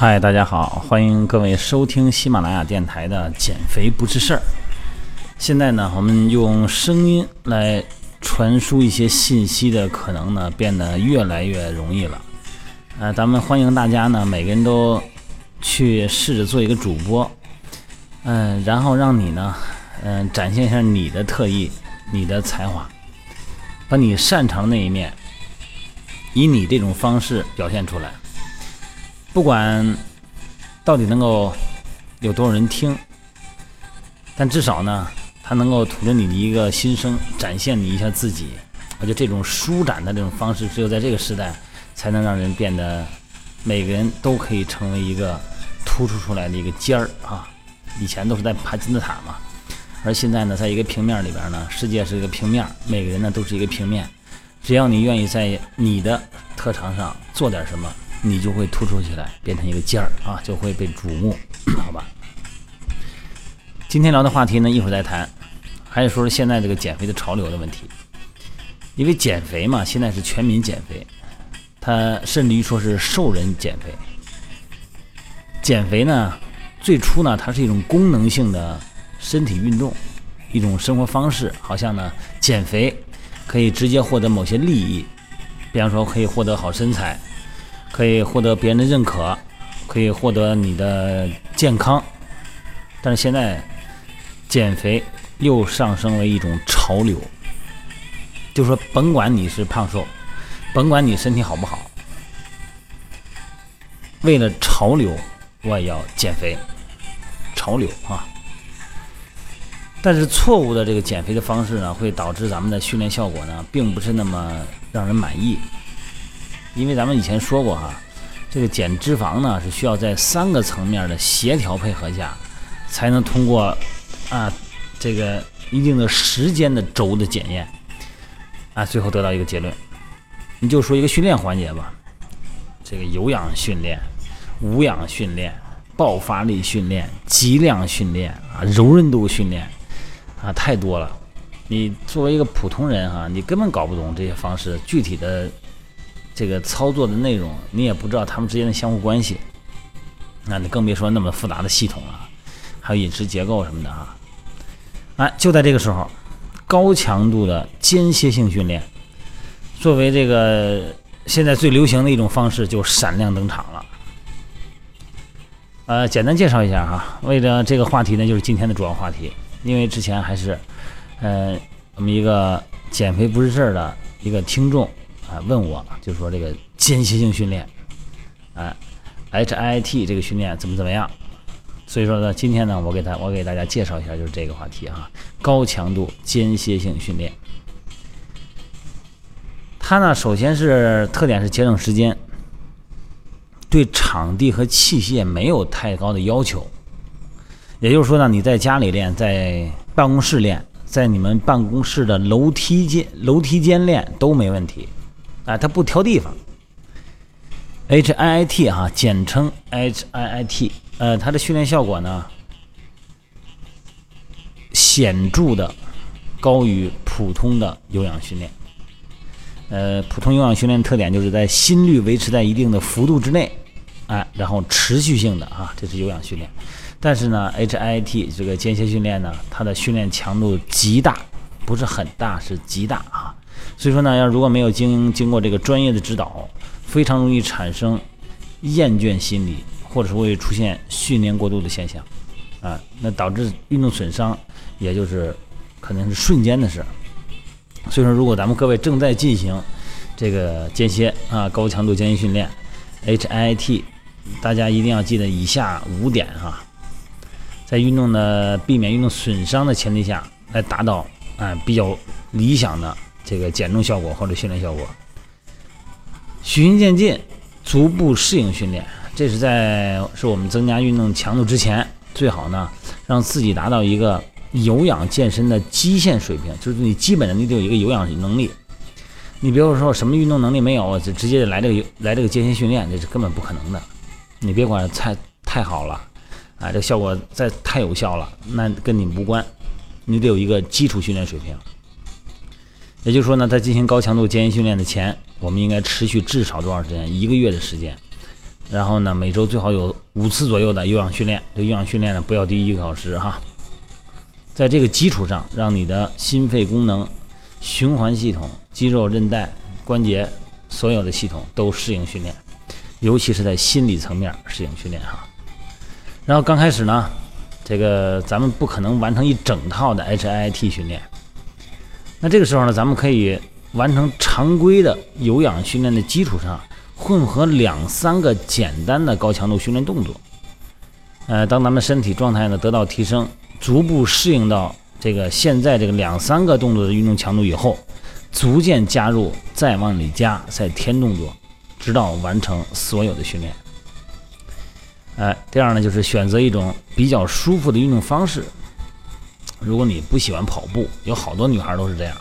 嗨，大家好，欢迎各位收听喜马拉雅电台的《减肥不是事儿》。现在呢，我们用声音来传输一些信息的可能呢，变得越来越容易了。呃，咱们欢迎大家呢，每个人都去试着做一个主播，嗯，然后让你呢，嗯，展现一下你的特异、你的才华，把你擅长的那一面，以你这种方式表现出来。不管到底能够有多少人听，但至少呢，他能够吐着你的一个心声，展现你一下自己。我觉得这种舒展的这种方式，只有在这个时代，才能让人变得每个人都可以成为一个突出出来的一个尖儿啊！以前都是在爬金字塔嘛，而现在呢，在一个平面里边呢，世界是一个平面，每个人呢都是一个平面。只要你愿意在你的特长上做点什么。你就会突出起来，变成一个尖儿啊，就会被瞩目，好吧？今天聊的话题呢，一会儿再谈，还是说现在这个减肥的潮流的问题。因为减肥嘛，现在是全民减肥，它甚至于说是瘦人减肥。减肥呢，最初呢，它是一种功能性的身体运动，一种生活方式，好像呢，减肥可以直接获得某些利益，比方说可以获得好身材。可以获得别人的认可，可以获得你的健康，但是现在减肥又上升为一种潮流，就说甭管你是胖瘦，甭管你身体好不好，为了潮流，我也要减肥，潮流啊！但是错误的这个减肥的方式呢，会导致咱们的训练效果呢，并不是那么让人满意。因为咱们以前说过哈，这个减脂肪呢是需要在三个层面的协调配合下，才能通过啊这个一定的时间的轴的检验啊，最后得到一个结论。你就说一个训练环节吧，这个有氧训练、无氧训练、爆发力训练、肌量训练啊、柔韧度训练啊，太多了。你作为一个普通人哈，你根本搞不懂这些方式具体的。这个操作的内容，你也不知道他们之间的相互关系，那你更别说那么复杂的系统了，还有饮食结构什么的哈。哎，就在这个时候，高强度的间歇性训练，作为这个现在最流行的一种方式，就闪亮登场了。呃，简单介绍一下哈，为了这个话题呢，就是今天的主要话题，因为之前还是，呃，我们一个减肥不是事儿的一个听众。啊，问我就说这个间歇性训练，啊，H I T 这个训练怎么怎么样？所以说呢，今天呢，我给他我给大家介绍一下，就是这个话题哈，高强度间歇性训练。它呢，首先是特点是节省时间，对场地和器械没有太高的要求。也就是说呢，你在家里练，在办公室练，在你们办公室的楼梯间楼梯间练都没问题。啊，它不挑地方。H I I T 哈，简称 H I I T，呃，它的训练效果呢，显著的高于普通的有氧训练。呃，普通有氧训练特点就是在心率维持在一定的幅度之内，哎，然后持续性的啊，这是有氧训练。但是呢，H I I T 这个间歇训练呢，它的训练强度极大，不是很大，是极大啊。所以说呢，要如果没有经经过这个专业的指导，非常容易产生厌倦心理，或者是会出现训练过度的现象，啊，那导致运动损伤，也就是可能是瞬间的事。所以说，如果咱们各位正在进行这个间歇啊高强度间歇训练 H I T，大家一定要记得以下五点哈，在运动的避免运动损伤的前提下来达到啊比较理想的。这个减重效果或者训练效果，循序渐进，逐步适应训练，这是在是我们增加运动强度之前，最好呢让自己达到一个有氧健身的基线水平，就是你基本的你得有一个有氧能力。你比如说什么运动能力没有，就直接来这个来这个间歇训练，这是根本不可能的。你别管太太好了，啊，这效果再太有效了，那跟你无关，你得有一个基础训练水平。也就是说呢，在进行高强度间歇训练的前，我们应该持续至少多长时间？一个月的时间，然后呢，每周最好有五次左右的有氧训练。这有氧训练呢，不要低于一个小时哈。在这个基础上，让你的心肺功能、循环系统、肌肉、韧带、关节所有的系统都适应训练，尤其是在心理层面适应训练哈。然后刚开始呢，这个咱们不可能完成一整套的 HIIT 训练。那这个时候呢，咱们可以完成常规的有氧训练的基础上，混合两三个简单的高强度训练动作。呃，当咱们身体状态呢得到提升，逐步适应到这个现在这个两三个动作的运动强度以后，逐渐加入再往里加再添动作，直到完成所有的训练。哎，第二呢，就是选择一种比较舒服的运动方式。如果你不喜欢跑步，有好多女孩都是这样，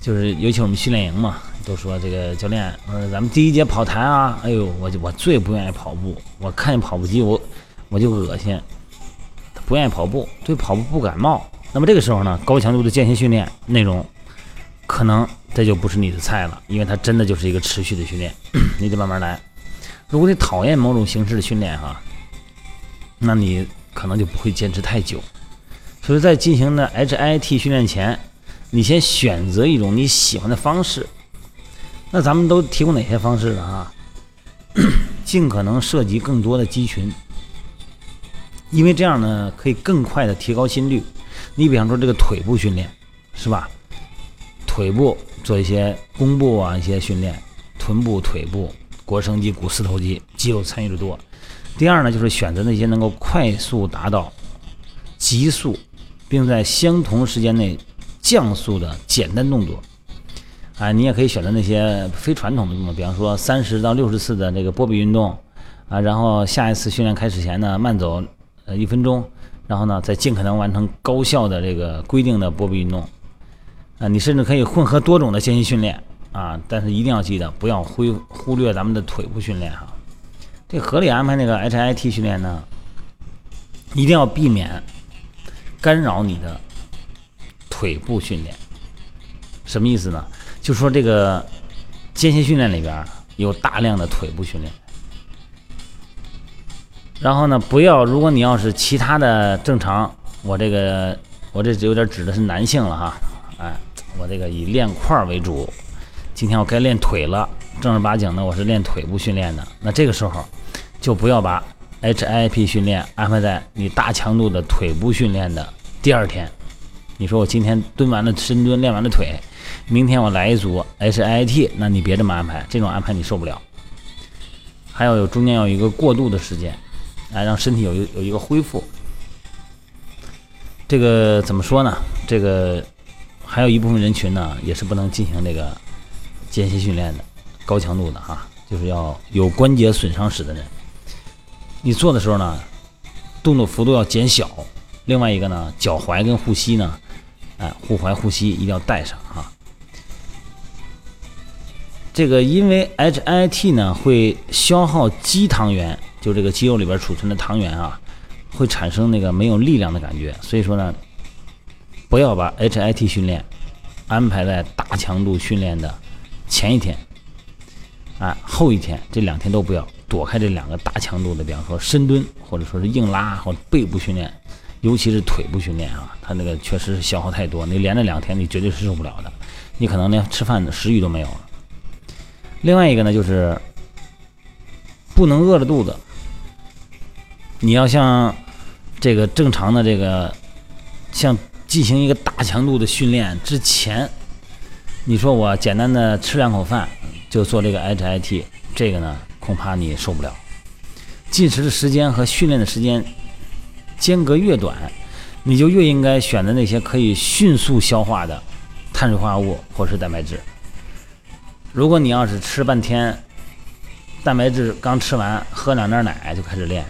就是尤其我们训练营嘛，都说这个教练，呃，咱们第一节跑台啊，哎呦，我就我最不愿意跑步，我看见跑步机我我就恶心，不愿意跑步，对跑步不感冒。那么这个时候呢，高强度的间歇训练内容，可能这就不是你的菜了，因为它真的就是一个持续的训练，你得慢慢来。如果你讨厌某种形式的训练哈，那你可能就不会坚持太久。所以在进行呢 HIT 训练前，你先选择一种你喜欢的方式。那咱们都提供哪些方式了啊？尽可能涉及更多的肌群，因为这样呢可以更快的提高心率。你比方说这个腿部训练，是吧？腿部做一些弓步啊，一些训练，臀部、腿部、腘绳肌、股四头肌肌肉参与的多。第二呢，就是选择那些能够快速达到极速。并在相同时间内降速的简单动作，啊，你也可以选择那些非传统的动作，比方说三十到六十次的这个波比运动，啊，然后下一次训练开始前呢慢走呃一分钟，然后呢再尽可能完成高效的这个规定的波比运动，啊，你甚至可以混合多种的间歇训练，啊，但是一定要记得不要忽忽略咱们的腿部训练哈，这合理安排那个 HIT 训练呢，一定要避免。干扰你的腿部训练，什么意思呢？就说这个间歇训练里边有大量的腿部训练，然后呢，不要如果你要是其他的正常，我这个我这有点指的是男性了哈，哎，我这个以练块为主，今天我该练腿了，正儿八经的我是练腿部训练的，那这个时候就不要把。HIP 训练安排在你大强度的腿部训练的第二天。你说我今天蹲完了深蹲，练完了腿，明天我来一组 HIT，那你别这么安排，这种安排你受不了。还要有中间要有一个过渡的时间，来让身体有有一个恢复。这个怎么说呢？这个还有一部分人群呢，也是不能进行这个间歇训练的，高强度的哈，就是要有关节损伤史的人。你做的时候呢，动作幅度要减小。另外一个呢，脚踝跟护膝呢，哎，护踝护膝一定要带上哈。这个因为 HIT 呢会消耗肌糖原，就这个肌肉里边储存的糖原啊，会产生那个没有力量的感觉。所以说呢，不要把 HIT 训练安排在大强度训练的前一天，啊，后一天这两天都不要。躲开这两个大强度的，比方说深蹲，或者说是硬拉或背部训练，尤其是腿部训练啊，它那个确实是消耗太多，你连着两天你绝对是受不了的，你可能连吃饭的食欲都没有了。另外一个呢，就是不能饿着肚子，你要像这个正常的这个，像进行一个大强度的训练之前，你说我简单的吃两口饭就做这个 HIT，这个呢？恐怕你受不了。进食的时间和训练的时间间隔越短，你就越应该选择那些可以迅速消化的碳水化合物或是蛋白质。如果你要是吃半天，蛋白质刚吃完，喝两袋奶就开始练，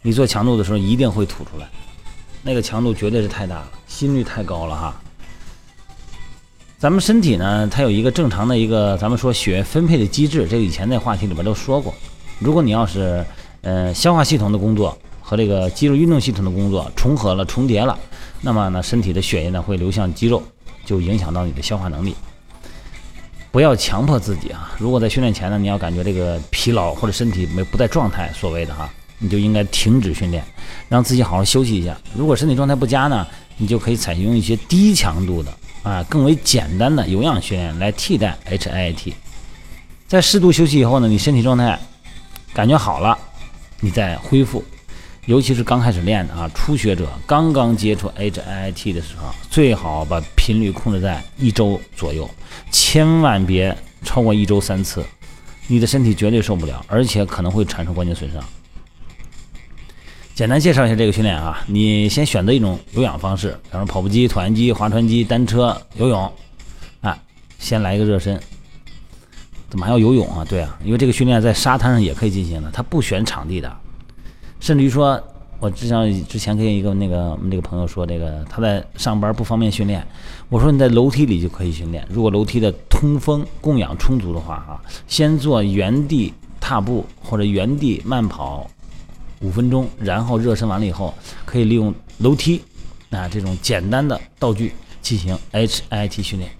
你做强度的时候一定会吐出来，那个强度绝对是太大了，心率太高了哈。咱们身体呢，它有一个正常的一个，咱们说血液分配的机制，这个以前在话题里边都说过。如果你要是，呃，消化系统的工作和这个肌肉运动系统的工作重合了、重叠了，那么呢，身体的血液呢会流向肌肉，就影响到你的消化能力。不不要强迫自己啊。如果在训练前呢，你要感觉这个疲劳或者身体没不在状态，所谓的哈，你就应该停止训练，让自己好好休息一下。如果身体状态不佳呢，你就可以采用一些低强度的啊，更为简单的有氧训练来替代 HIIT。在适度休息以后呢，你身体状态感觉好了，你再恢复。尤其是刚开始练的啊，初学者刚刚接触 HIIT 的时候，最好把频率控制在一周左右，千万别超过一周三次，你的身体绝对受不了，而且可能会产生关节损伤。简单介绍一下这个训练啊，你先选择一种有氧方式，比方说跑步机、椭圆机、划船机、单车、游泳，啊，先来一个热身。怎么还要游泳啊？对啊，因为这个训练在沙滩上也可以进行的，它不选场地的。甚至于说，我之前之前跟一个那个我们这个朋友说，这个他在上班不方便训练，我说你在楼梯里就可以训练。如果楼梯的通风供氧充足的话，哈，先做原地踏步或者原地慢跑五分钟，然后热身完了以后，可以利用楼梯啊这种简单的道具进行 HIT 训练，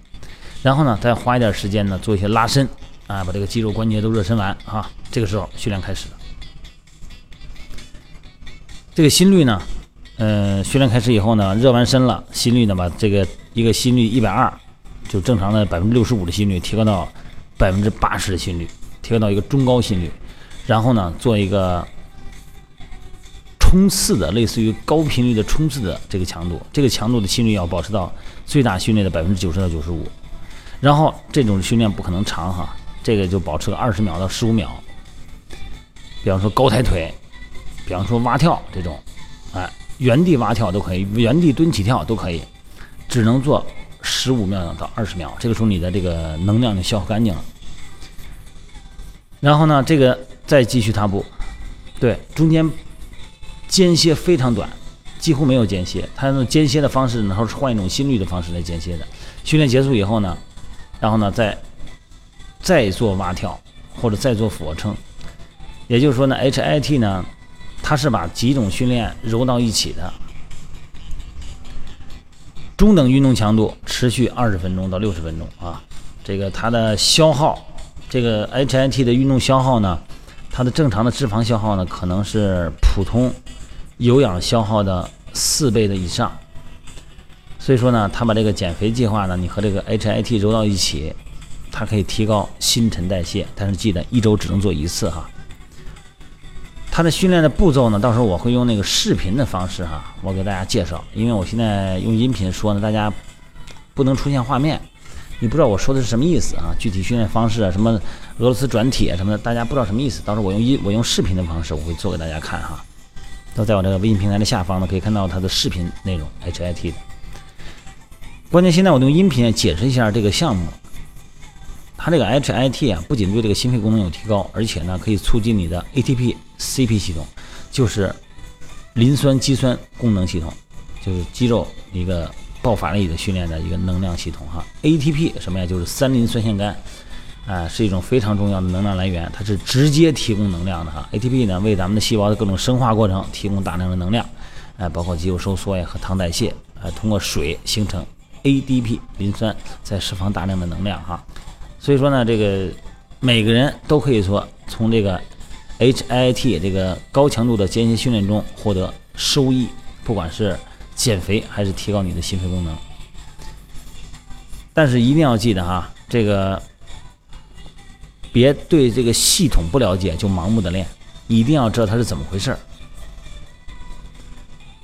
然后呢再花一点时间呢做一些拉伸啊，把这个肌肉关节都热身完啊，这个时候训练开始了。这个心率呢，呃，训练开始以后呢，热完身了，心率呢，把这个一个心率一百二，就正常的百分之六十五的心率提高到百分之八十的心率，提高到一个中高心率，然后呢，做一个冲刺的，类似于高频率的冲刺的这个强度，这个强度的心率要保持到最大训练的百分之九十到九十五，然后这种训练不可能长哈，这个就保持个二十秒到十五秒，比方说高抬腿。比方说蛙跳这种，哎，原地蛙跳都可以，原地蹲起跳都可以，只能做十五秒到二十秒，这个时候你的这个能量就消耗干净了。然后呢，这个再继续踏步，对，中间间歇非常短，几乎没有间歇。它用间歇的方式，然后是换一种心率的方式来间歇的。训练结束以后呢，然后呢再再做蛙跳或者再做俯卧撑，也就是说呢，HIT 呢。它是把几种训练揉到一起的，中等运动强度，持续二十分钟到六十分钟啊。这个它的消耗，这个 HIT 的运动消耗呢，它的正常的脂肪消耗呢，可能是普通有氧消耗的四倍的以上。所以说呢，他把这个减肥计划呢，你和这个 HIT 揉到一起，它可以提高新陈代谢，但是记得一周只能做一次哈。它的训练的步骤呢？到时候我会用那个视频的方式哈，我给大家介绍。因为我现在用音频说呢，大家不能出现画面，你不知道我说的是什么意思啊？具体训练方式啊，什么俄罗斯转体啊什么的，大家不知道什么意思。到时候我用音，我用视频的方式，我会做给大家看哈。都在我这个微信平台的下方呢，可以看到它的视频内容，HIT 的。关键现在我用音频解释一下这个项目。它这个 HIT 啊，不仅对这个心肺功能有提高，而且呢，可以促进你的 ATP CP 系统，就是磷酸肌酸功能系统，就是肌肉一个爆发力的训练的一个能量系统哈。ATP 什么呀？就是三磷酸腺苷，啊，是一种非常重要的能量来源，它是直接提供能量的哈。ATP 呢，为咱们的细胞的各种生化过程提供大量的能量，啊，包括肌肉收缩呀和糖代谢，啊，通过水形成 ADP 磷酸，再释放大量的能量哈。所以说呢，这个每个人都可以说从这个 HIT 这个高强度的间歇训练中获得收益，不管是减肥还是提高你的心肺功能。但是一定要记得哈，这个别对这个系统不了解就盲目的练，一定要知道它是怎么回事儿。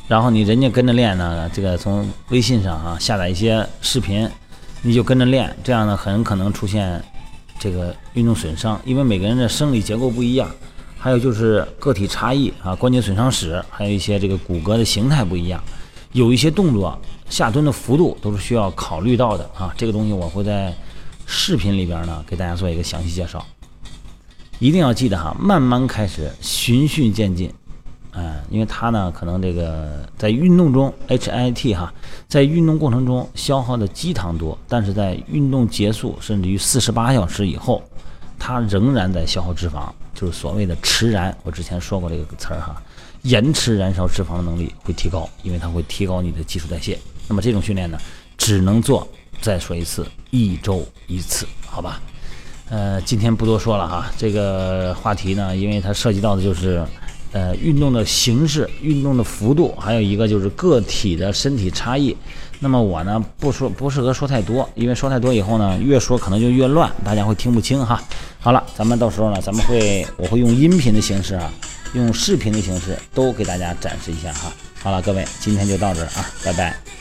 然后你人家跟着练呢，这个从微信上啊下载一些视频。你就跟着练，这样呢很可能出现这个运动损伤，因为每个人的生理结构不一样，还有就是个体差异啊，关节损伤史，还有一些这个骨骼的形态不一样，有一些动作下蹲的幅度都是需要考虑到的啊。这个东西我会在视频里边呢给大家做一个详细介绍，一定要记得哈，慢慢开始，循序渐进。嗯，因为它呢，可能这个在运动中，HIT 哈，在运动过程中消耗的肌糖多，但是在运动结束甚至于四十八小时以后，它仍然在消耗脂肪，就是所谓的迟燃。我之前说过这个词儿哈，延迟燃烧脂肪的能力会提高，因为它会提高你的基础代谢。那么这种训练呢，只能做再说一次，一周一次，好吧？呃，今天不多说了哈，这个话题呢，因为它涉及到的就是呃运动的形式、运动的幅度，还有一个就是个体的身体差异。那么我呢不说不适合说太多，因为说太多以后呢，越说可能就越乱，大家会听不清哈。好了，咱们到时候呢，咱们会我会用音频的形式啊，用视频的形式都给大家展示一下哈。好了，各位，今天就到这儿啊，拜拜。